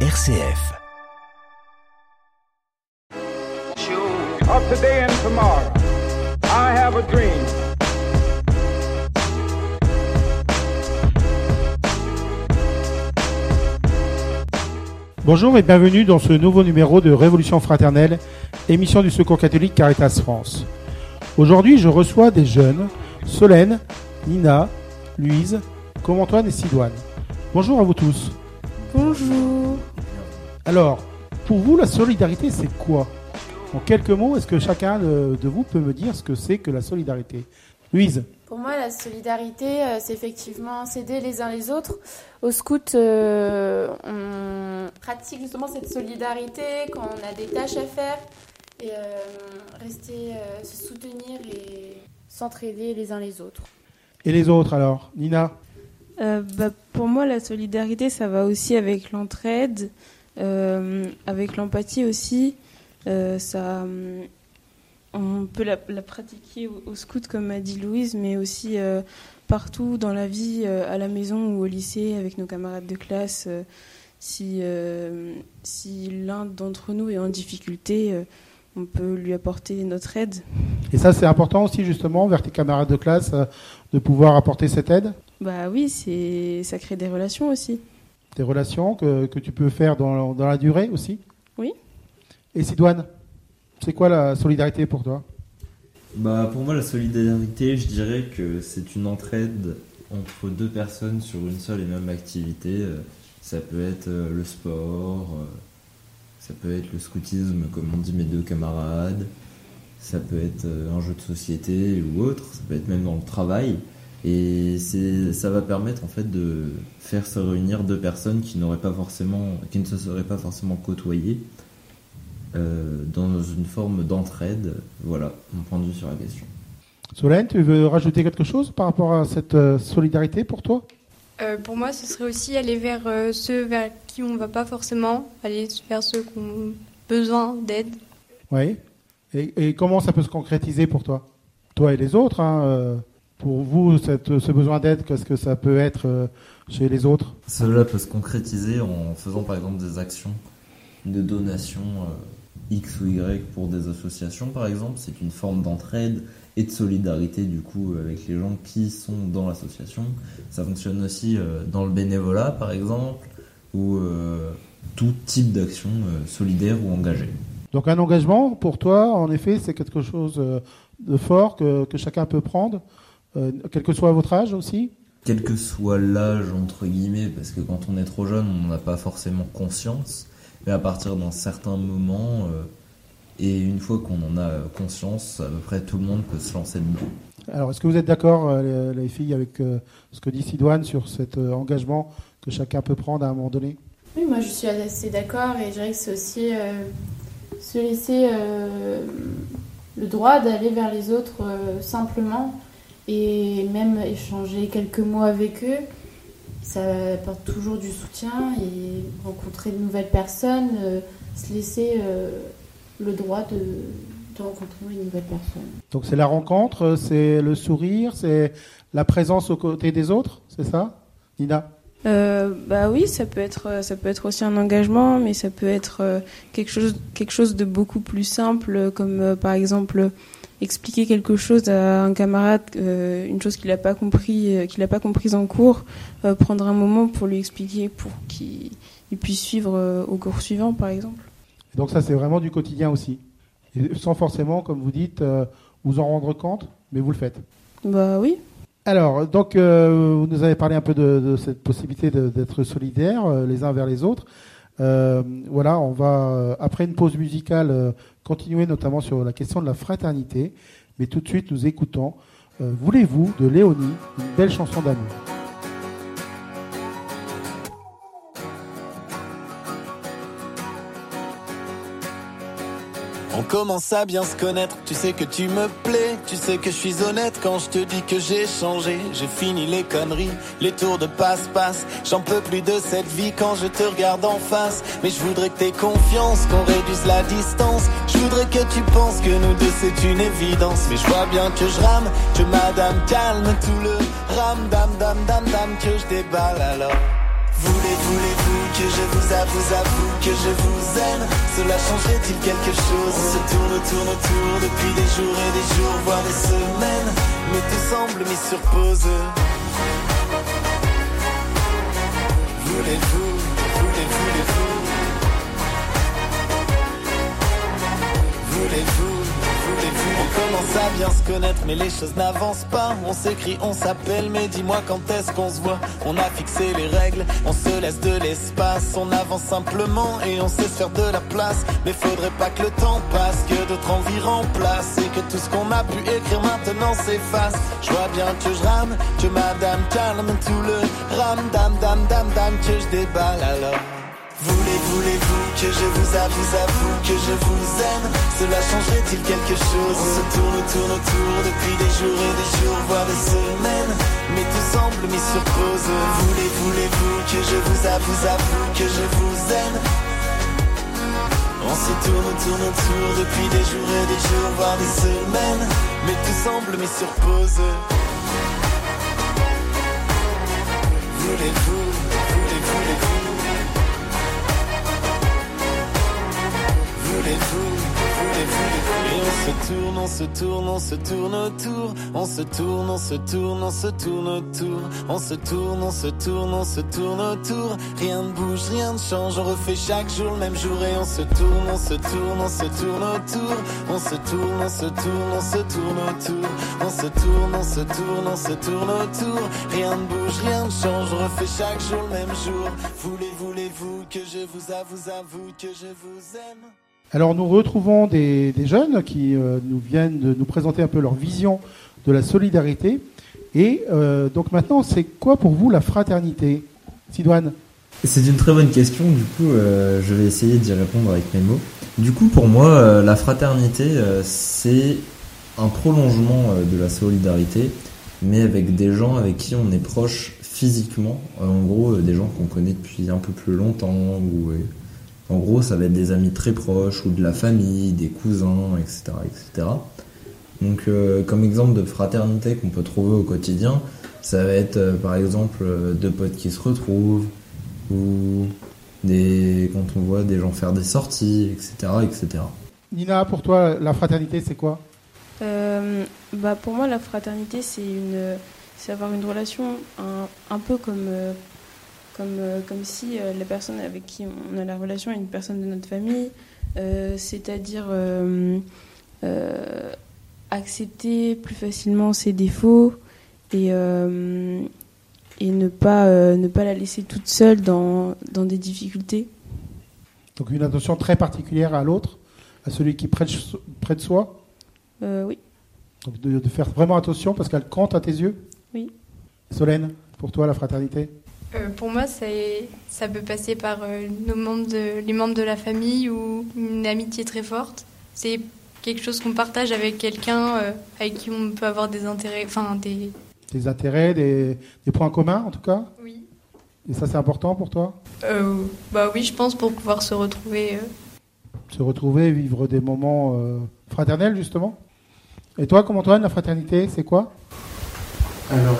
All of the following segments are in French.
RCF. of today and tomorrow. I have a dream. Bonjour et bienvenue dans ce nouveau numéro de Révolution fraternelle, émission du Secours catholique Caritas France. Aujourd'hui, je reçois des jeunes, Solène, Nina, Louise, comme Antoine et Sidoine. Bonjour à vous tous. Bonjour. Alors, pour vous, la solidarité, c'est quoi? En quelques mots, est-ce que chacun de vous peut me dire ce que c'est que la solidarité? Louise. Pour moi, la solidarité, euh, c'est effectivement s'aider les uns les autres. Au scout, euh, on pratique justement cette solidarité quand on a des tâches à faire et euh, rester, euh, se soutenir et s'entraider les uns les autres. Et les autres alors? Nina? Euh, bah, pour moi, la solidarité, ça va aussi avec l'entraide, euh, avec l'empathie aussi. Euh, ça, hum, on peut la, la pratiquer au, au scout, comme a dit Louise, mais aussi euh, partout dans la vie, euh, à la maison ou au lycée, avec nos camarades de classe. euh, si euh, si l'un d'entre nous est en difficulté, euh, on peut lui apporter notre aide. Et ça, c'est important aussi justement vers tes camarades de classe euh, de pouvoir apporter cette aide? Bah oui, ça crée des relations aussi. Des relations que, que tu peux faire dans, dans la durée aussi Oui. Et Sidoine, c'est quoi la solidarité pour toi? Bah, pour moi, la solidarité, je dirais que c'est une entraide entre deux personnes sur une seule et même activité. Ça peut être euh, le sport, euh, ça peut être le scoutisme, comme on dit mes deux camarades, ça peut être euh, un jeu de société ou autre, ça peut être même dans le travail. Et ça va permettre en fait de faire se réunir deux personnes qui n'auraient pas forcément, qui ne se seraient pas forcément côtoyées euh, dans une forme d'entraide. Voilà mon point de vue sur la question. Solène, tu veux rajouter quelque chose par rapport à cette euh, solidarité pour toi? Euh, pour moi, ce serait aussi aller vers euh, ceux vers qui on ne va pas forcément, aller vers ceux qui ont besoin d'aide. Oui. Et, et comment ça peut se concrétiser pour toi? Toi et les autres, hein, euh, pour vous, cette- ce besoin d'aide, qu'est-ce que ça peut être euh, chez les autres? Cela peut se concrétiser en faisant par exemple des actions de donation euh, X ou Y pour des associations par exemple. C'est une forme d'entraide et de solidarité du coup avec les gens qui sont dans l'association. Ça fonctionne aussi euh, dans le bénévolat par exemple ou euh, tout type d'action solidaire ou engagée. Donc un engagement, pour toi, en effet, c'est quelque chose de fort que, que chacun peut prendre, euh, quel que soit votre âge aussi. Quel que soit l'âge entre guillemets, parce que quand on est trop jeune, on n'a pas forcément conscience, mais à partir d'un certain moment, euh, et une fois qu'on en a conscience, à peu près tout le monde peut se lancer dedans. Alors, est-ce que vous êtes d'accord, euh, les, les filles, avec euh, ce que dit Sidoine sur cet euh, engagement que chacun peut prendre à un moment donné? Oui, moi je suis assez d'accord et je dirais que c'est aussi euh, se laisser euh, le droit d'aller vers les autres euh, simplement et même échanger quelques mots avec eux. Ça apporte toujours du soutien et rencontrer de nouvelles personnes, euh, se laisser euh, le droit de, de rencontrer une nouvelle personne. Donc c'est la rencontre, c'est le sourire, c'est la présence aux côtés des autres, c'est ça Nina? Euh, bah oui, ça peut être ça peut être aussi un engagement, mais ça peut être quelque chose quelque chose de beaucoup plus simple, comme par exemple euh, expliquer quelque chose à un camarade, euh, une chose qu'il n'a pas compris, euh, qu'il n'a pas comprise en cours, euh, prendre un moment pour lui expliquer pour qu'il il puisse suivre au cours suivant, par exemple. Donc ça c'est vraiment du quotidien aussi. Et sans forcément, comme vous dites, vous en rendre compte, mais vous le faites. Bah oui. Alors, donc, vous nous avez parlé un peu de, de cette possibilité d'être solidaires les uns vers les autres. Euh, voilà, on va, euh, après une pause musicale, euh, continuer notamment sur la question de la fraternité. Mais tout de suite, nous écoutons Voulez-vous de Léonie, une belle chanson d'amour? Commence à bien se connaître, tu sais que tu me plais, tu sais que je suis honnête. Quand je te dis que j'ai changé, j'ai fini les conneries, les tours de passe-passe, j'en peux plus de cette vie quand je te regarde en face, mais je voudrais que t'aies confiance, qu'on réduise la distance, je voudrais que tu penses que nous deux c'est une évidence, mais je vois bien que je rame, que madame calme tout le ram dam dam dam dam que je déballe alors. Voulez, voulez-vous que je vous avoue, avoue que je vous aime. Cela changerait-il quelque chose. On se tourne, tourne autour depuis des jours et des jours, voire des semaines. Mais tout semble mis sur pause. Voulez-vous, on commence à bien se connaître, mais les choses n'avancent pas. On s'écrit, on s'appelle, mais dis-moi quand est-ce qu'on se voit. On a fixé les règles, on se laisse de l'espace. On avance simplement et on sait faire de la place. Mais faudrait pas que le temps passe, que d'autres envies remplacent. Et que tout ce qu'on a pu écrire maintenant s'efface. Je vois bien que je rame, que madame calme tout le ram, dam, dam, dam, dam, que je déballe alors. Voulez, voulez-vous que je vous avoue, avoue que je vous aime? Cela changerait-il quelque chose? On se tourne, tourne autour depuis des jours et des jours, voire des semaines Mais tout semble mis sur pause. Voulez, voulez-vous que je vous avoue, avoue que je vous aime? On se tourne, tourne autour depuis des jours et des jours, voire des semaines Mais tout semble mis sur pause. Voulez-vous, se tourne, on se tourne, on se tourne autour. On se tourne, on se tourne, on se tourne autour. On se tourne, on se tourne, on se tourne autour. Rien ne bouge, rien ne change. On refait chaque jour le même jour et on se tourne, on se tourne, on se tourne autour. On se tourne, on se tourne, on se tourne autour. On se tourne, on se tourne, on se tourne autour. Rien ne bouge, rien ne change. On refait chaque jour le même jour. Voulez, voulez-vous que je vous avoue, avoue que je vous aime? Alors nous retrouvons des, jeunes qui euh, nous viennent de nous présenter un peu leur vision de la solidarité. Et euh, donc maintenant, c'est quoi pour vous la fraternité? Sidoine C'est une très bonne question, du coup euh, je vais essayer d'y répondre avec mes mots. Du coup pour moi, la fraternité, c'est un prolongement de la solidarité, mais avec des gens avec qui on est proche physiquement. En gros, des gens qu'on connaît depuis un peu plus longtemps ou en gros, ça va être des amis très proches ou de la famille, des cousins, etc. etc. Donc, euh, comme exemple de fraternité qu'on peut trouver au quotidien, ça va être euh, par exemple euh, deux potes qui se retrouvent ou des, quand on voit des gens faire des sorties, etc. etc. Nina, pour toi, la fraternité, c'est quoi? Bah Pour moi, la fraternité, c'est une, avoir une relation un peu comme comme, euh, comme si euh, la personne avec qui on a la relation est une personne de notre famille, euh, c'est-à-dire accepter plus facilement ses défauts et, et ne, pas, ne pas la laisser toute seule dans, dans des difficultés. Donc une attention très particulière à l'autre, à celui qui est près de, près de soi Oui. Donc de, de, faire vraiment attention parce qu'elle compte à tes yeux Oui. Solène, pour toi la fraternité euh, pour moi, ça peut passer par euh, nos membres les membres de la famille ou une amitié très forte. C'est quelque chose qu'on partage avec quelqu'un euh, avec qui on peut avoir des intérêts, enfin des... Des intérêts, des, points communs en tout cas? Oui. Et ça c'est important pour toi? Bah oui, je pense pour pouvoir se retrouver. Se retrouver, vivre des moments fraternels justement? Et toi, comme Antoine, la fraternité, c'est quoi? Alors,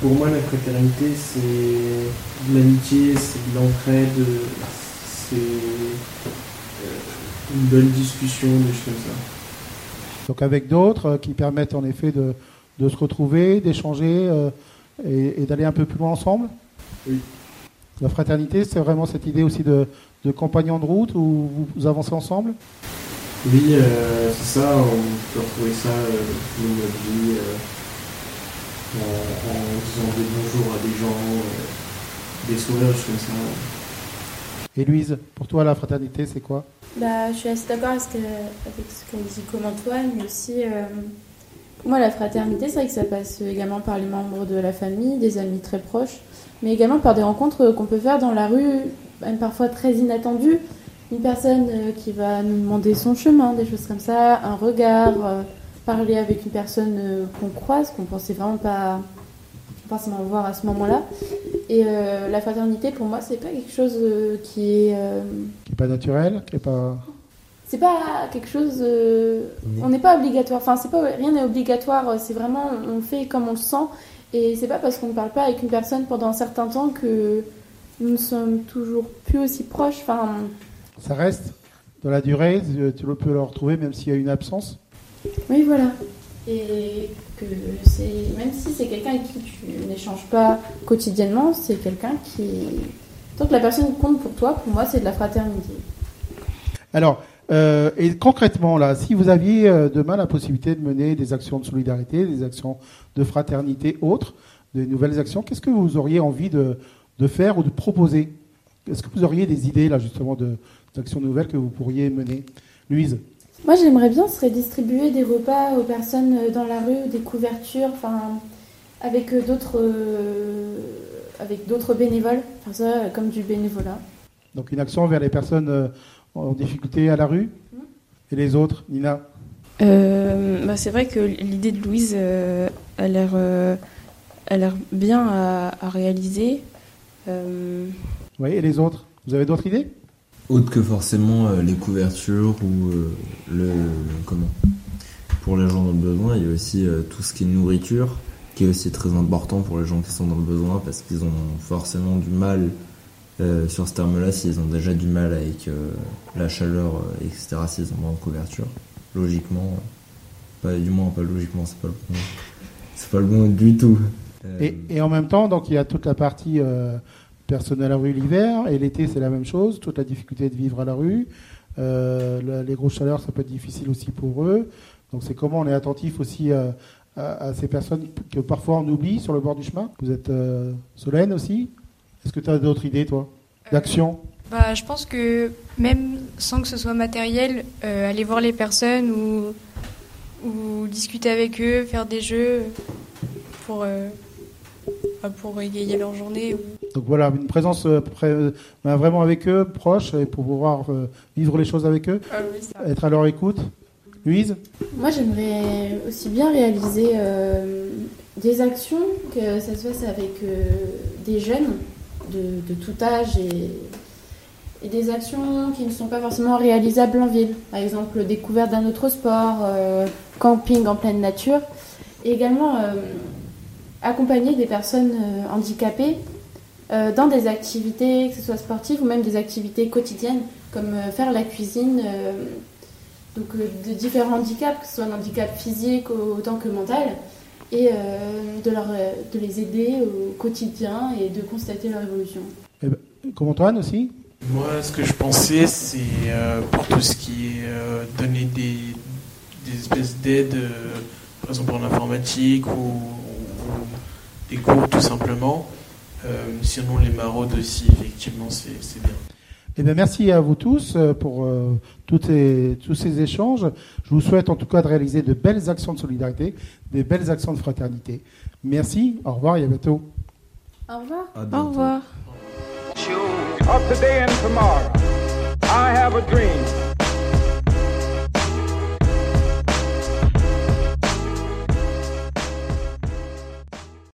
pour moi, la fraternité, c'est de l'amitié, c'est de l'entraide, c'est euh, une bonne discussion, des choses comme ça. Donc avec d'autres euh, qui permettent en effet de, se retrouver, d'échanger euh, et, d'aller un peu plus loin ensemble? Oui. La fraternité, c'est vraiment cette idée aussi de, de compagnon de route où vous avancez ensemble? Oui, c'est ça, on peut retrouver ça dans notre vie en, disant des bonjours à des gens, euh, des sourires, je comme ça. Et Louise, pour toi, la fraternité, c'est quoi? Bah, Je suis assez d'accord avec ce qu'a dit comme Antoine, mais aussi, euh, pour moi, la fraternité, c'est vrai que ça passe également par les membres de la famille, des amis très proches, mais également par des rencontres qu'on peut faire dans la rue, même parfois très inattendues. Une personne euh, qui va nous demander son chemin, des choses comme ça, un regard parler avec une personne euh, qu'on croise, qu'on pensait vraiment pas forcément voir à ce moment-là. Et euh, la fraternité, pour moi, c'est pas quelque chose euh, qui est. qui est pas naturel, qui est pas. C'est pas quelque chose. On n'est pas obligatoire. Enfin, c'est pas rien n'est obligatoire. C'est vraiment on fait comme on le sent. Et c'est pas parce qu'on ne parle pas avec une personne pendant un certain temps que nous ne sommes toujours plus aussi proches. Enfin, Ça reste dans la durée, tu tu peux le retrouver même s'il y a une absence. Oui, voilà. Et que c'est même si c'est quelqu'un avec qui tu n'échanges pas quotidiennement, c'est quelqu'un qui tant que la personne compte pour toi, pour moi, c'est de la fraternité. Alors, euh, et concrètement, là, si vous aviez euh, demain la possibilité de mener des actions de solidarité, des actions de fraternité autres, de nouvelles actions, qu'est-ce que vous auriez envie de, de faire ou de proposer? Est-ce que vous auriez des idées, là, justement, d'actions nouvelles que vous pourriez mener? Louise Moi, j'aimerais bien se redistribuer des repas aux personnes euh, dans la rue, des couvertures, enfin, avec euh, d'autres, euh, avec d'autres bénévoles, enfin ça, comme du bénévolat. Donc, une action vers les personnes en difficulté à la rue Et les autres Nina? Euh, bah, c'est vrai que l'idée de Louise euh, a l'air euh, a l'air bien à, à réaliser. Euh, Oui, et les autres? Vous avez d'autres idées? Autre que forcément euh, les couvertures ou euh, le comment pour les gens dans le besoin, il y a aussi euh, tout ce qui est nourriture qui est aussi très important pour les gens qui sont dans le besoin parce qu'ils ont forcément du mal euh, sur ce terme-là s'ils ont déjà du mal avec euh, la chaleur euh, etc s'ils ont pas de couverture. Logiquement pas du moins pas logiquement c'est pas le bon c'est pas le bon du tout. Et, et en même temps, donc il y a toute la partie euh, personne à la rue l'hiver, et l'été c'est la même chose, toute la difficulté de vivre à la rue. Euh, les grosses chaleurs, ça peut être difficile aussi pour eux. Donc c'est comment on est attentif aussi euh, à, à ces personnes que parfois on oublie sur le bord du chemin. Vous êtes euh, Solène aussi? Est-ce que tu as d'autres idées, toi D'action? Bah, je pense que même sans que ce soit matériel, euh, aller voir les personnes ou, ou discuter avec eux, faire des jeux pour, euh, pour égayer leur journée. ou- Donc voilà, une présence euh, près- euh, ben, vraiment avec eux, proche, et pour pouvoir euh, vivre les choses avec eux, être à leur écoute. Louise? Moi, j'aimerais aussi bien réaliser euh, des actions, que ça se fasse avec euh, des jeunes de, de tout âge et, et des actions qui ne sont pas forcément réalisables en ville. Par exemple, découverte d'un autre sport, euh, camping en pleine nature. Et également euh, accompagner des personnes euh, handicapées euh, dans des activités, que ce soit sportives ou même des activités quotidiennes, comme euh, faire la cuisine. euh, donc euh, de différents handicaps, que ce soit un handicap physique autant que mental, et euh, de, leur, euh, de les aider au quotidien et de constater leur évolution. Comme Antoine aussi? Moi, ce que je pensais, c'est euh, pour tout ce qui est euh, donner des, des espèces d'aides, euh, par exemple en informatique ou des cours tout simplement. Euh, sinon, les maraudes aussi, effectivement, c'est bien. Eh bien, merci à vous tous euh, pour euh, toutes tous ces échanges. Je vous souhaite en tout cas de réaliser de belles actions de solidarité, des belles actions de fraternité. Merci, au revoir et à bientôt. Au revoir. au revoir. Of today and tomorrow, I have a dream